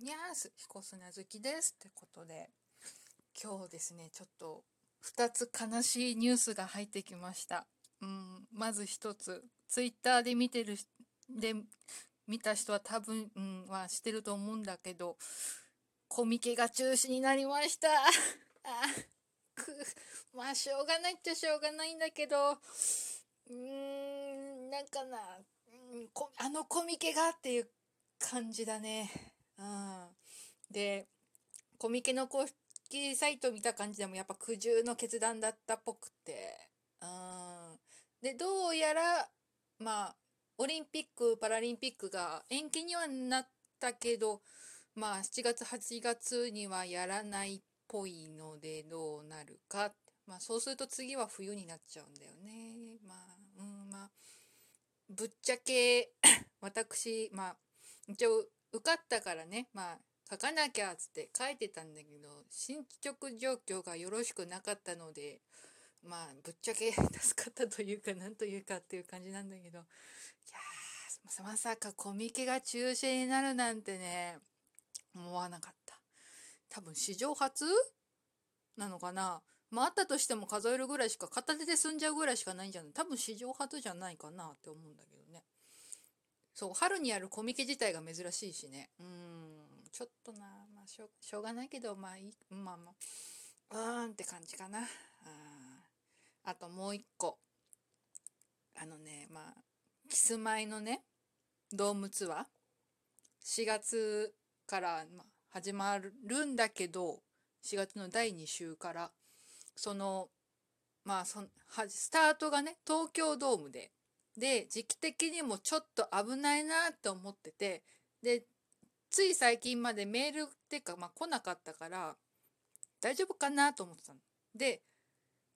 にゃーす、彦砂好きです。ってことで、今日ですね、ちょっと2つ悲しいニュースが入ってきました。うん、まず1つ、ツイッターで見てる、で、見た人は多分、うん、はしてると思うんだけど、コミケが中止になりました。あく、まあ、しょうがないっちゃしょうがないんだけど、うーん、なんかな、うんあのコミケがっていう感じだね。うん。で、コミケの公式サイト見た感じでもやっぱ苦渋の決断だったっぽくて。うん。で、どうやら、まあ、オリンピック、パラリンピックが延期にはなったけど、まあ、7月、8月にはやらないっぽいので、どうなるか。まあ、そうすると次は冬になっちゃうんだよね。まあ、うん、まあ、ぶっちゃけ、私、まあ、一応、受かったからね、まあ、書かなきゃっつって書いてたんだけど、進捗状況がよろしくなかったので、まあ、ぶっちゃけ 助かったというか、なんというかっていう感じなんだけど、いやー、まさかコミケが中止になるなんてね、思わなかった。多分史上初なのかなまあ、あったとしても数えるぐらいしか、片手で済んじゃうぐらいしかないんじゃない多分史上初じゃないかなって思うんだけどね。そう、春にやるコミケ自体が珍しいしね。うん、ちょっとな、まあしょ、しょうがないけど、まあいい、まあまあ、うーんって感じかな。ああともう一個。あのね、まあ、キスマイのね、ドームツアー、4月から、まあ、始まるんだけど、4月の第2週から、その、まあそは、スタートがね、東京ドームで、で、時期的にもちょっと危ないなって思ってて、で、つい最近までメールっていうか、まあ来なかったから、大丈夫かなと思ってたの。で、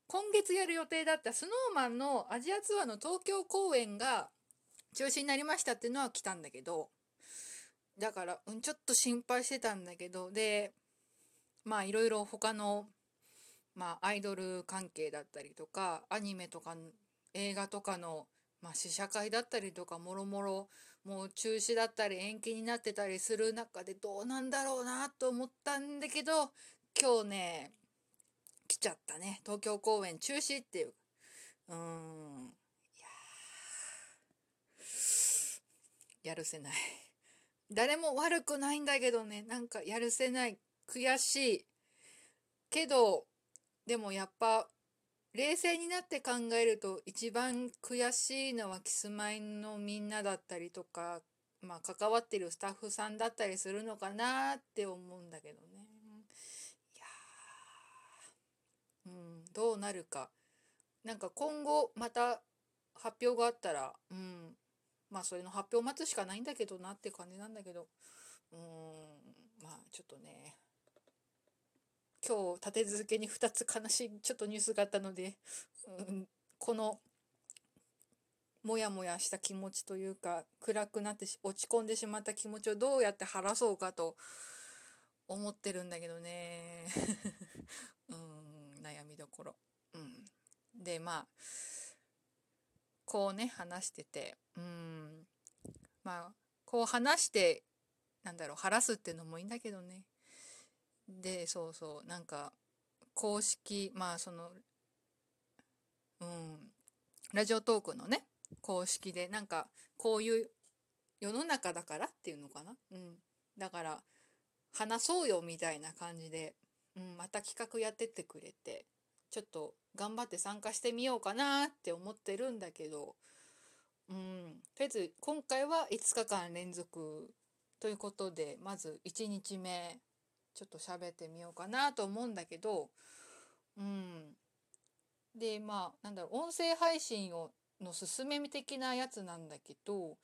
今月やる予定だったスノーマンのアジアツアーの東京公演が中止になりましたっていうのは来たんだけど、だから、うん、ちょっと心配してたんだけど、で、まあいろいろ他のまあ、アイドル関係だったりとかアニメとか映画とかの、まあ、試写会だったりとかもろもろもう中止だったり延期になってたりする中でどうなんだろうなと思ったんだけど今日ね来ちゃったね。東京公演中止っていう。うん。いややるせない。誰も悪くないんだけどね。なんかやるせない。悔しい。けどでもやっぱ冷静になって考えると一番悔しいのはキスマイのみんなだったりとか、まあ、関わってるスタッフさんだったりするのかなって思うんだけどね。いやうん、どうなるか。なんか今後また発表があったら、うん、まあそれの発表を待つしかないんだけどなって感じなんだけど、うん、まあちょっとね。今日立て続けに2つ悲しいちょっとニュースがあったので、うん、このモヤモヤした気持ちというか暗くなって落ち込んでしまった気持ちをどうやって晴らそうかと思ってるんだけどね。うん悩みどころ、うん、でまあこうね話しててうん。まあこう話してなんだろう晴らすっていうのもいいんだけどね。でそうそうなんか公式まあそのうんラジオトークのね公式でなんかこういう世の中だからっていうのかな？うん。だから話そうよみたいな感じで、うん、また企画やってってくれてちょっと頑張って参加してみようかなって思ってるんだけどうん。とりあえず今回は5日間連続ということでまず1日目ちょっと喋ってみようかなと思うんだけど、うん。で、まあ、なんだろう、音声配信をの進め的なやつなんだけど、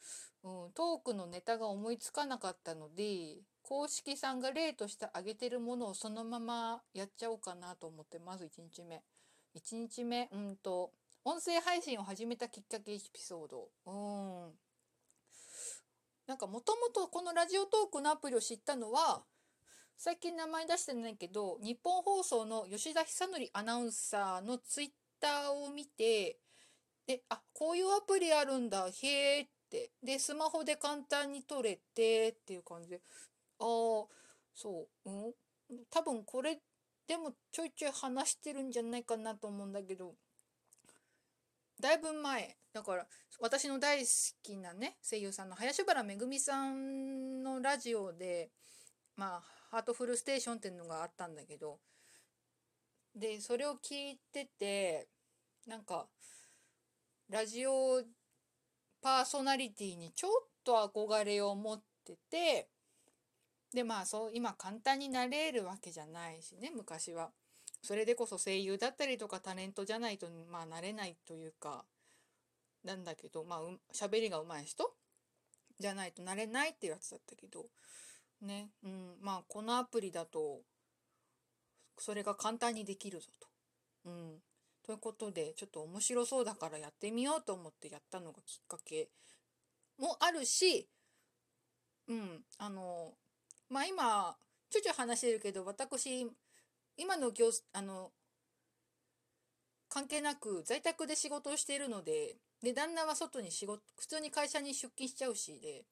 うん、トークのネタが思いつかなかったので、公式さんが例として挙げてるものをそのままやっちゃおうかなと思って、まず1日目。1日目、うんと、音声配信を始めたきっかけエピソード。うん。なんかもともとこのラジオトークのアプリを知ったのは、最近名前出してないけど日本放送の吉田久典アナウンサーのツイッターを見てであこういうアプリあるんだへえって。でスマホで簡単に撮れてっていう感じで。あ、そう、うん。多分これでもちょいちょい話してるんじゃないかなと思うんだけど、だいぶ前、だから私の大好きなね、声優さんの林原めぐみさんのラジオで、まあ、ハートフルステーションっていうのがあったんだけど、で、それを聞いてて、なんか、ラジオパーソナリティにちょっと憧れを持ってて、でまあそう今簡単になれるわけじゃないしね昔は。それでこそ声優だったりとかタレントじゃないとまあなれないというかなんだけどまあ喋りが上手い人じゃないとなれないっていうやつだったけどね。うん。まあこのアプリだとそれが簡単にできるぞと。うん、ということでちょっと面白そうだからやってみようと思ってやったのがきっかけもあるしうん。あのまあ今ちょちょ話してるけど私今の業あの関係なく在宅で仕事をしているのでで旦那は外に仕事普通に会社に出勤しちゃうしで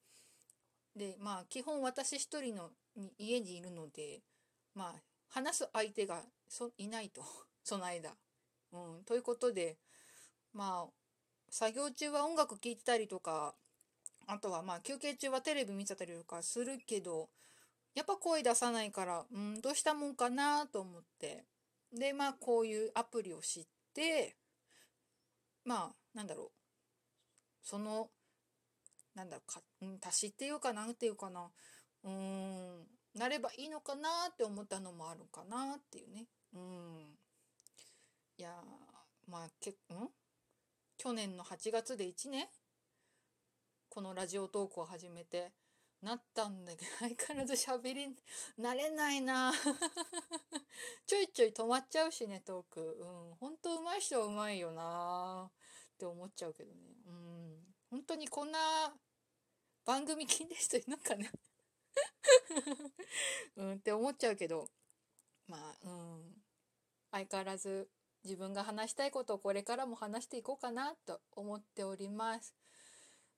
でまあ基本私一人の家にいるのでまあ話す相手がそいないと その間。うん、ということでまあ作業中は音楽聴いてたりとかあとはまあ休憩中はテレビ見てたりとかするけどやっぱ声出さないから、うん、どうしたもんかなと思って。で、まあ、こういうアプリを知って、まあ、なんだろう。その、なんだか、うん、足しっていうかなんていうかな。うん、なればいいのかなって思ったのもあるかなっていうね。うん。いやまあ、けう、ん？去年の8月で1年このラジオトークを始めて、なったんだけど、相変わらず喋り、慣れないな ちょいちょい止まっちゃうしね、トーク。うん。ほんと上手い人は上手いよなって思っちゃうけどね。うん。本当にこんな番組聞いてる人いるのかな？うんって思っちゃうけど、まあ、うん。相変わらず自分が話したいことをこれからも話していこうかなと思っております。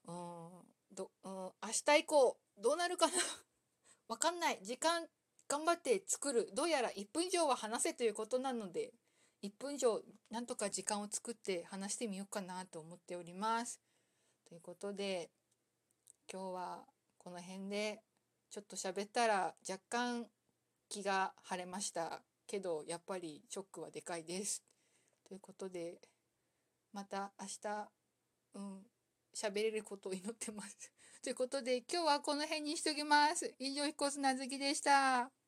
うん。ど、うん、明日以降どうなるかな？わかんない。時間頑張って作る。どうやら1分以上は話せということなので、1分以上なんとか時間を作って話してみようかなと思っております。ということで、今日はこの辺でちょっと喋ったら若干気が晴れましたけど、やっぱりショックはでかいです。ということで、また明日、うん、喋れることを祈ってます。ということで今日はこの辺にしときます。以上、彦砂月でした。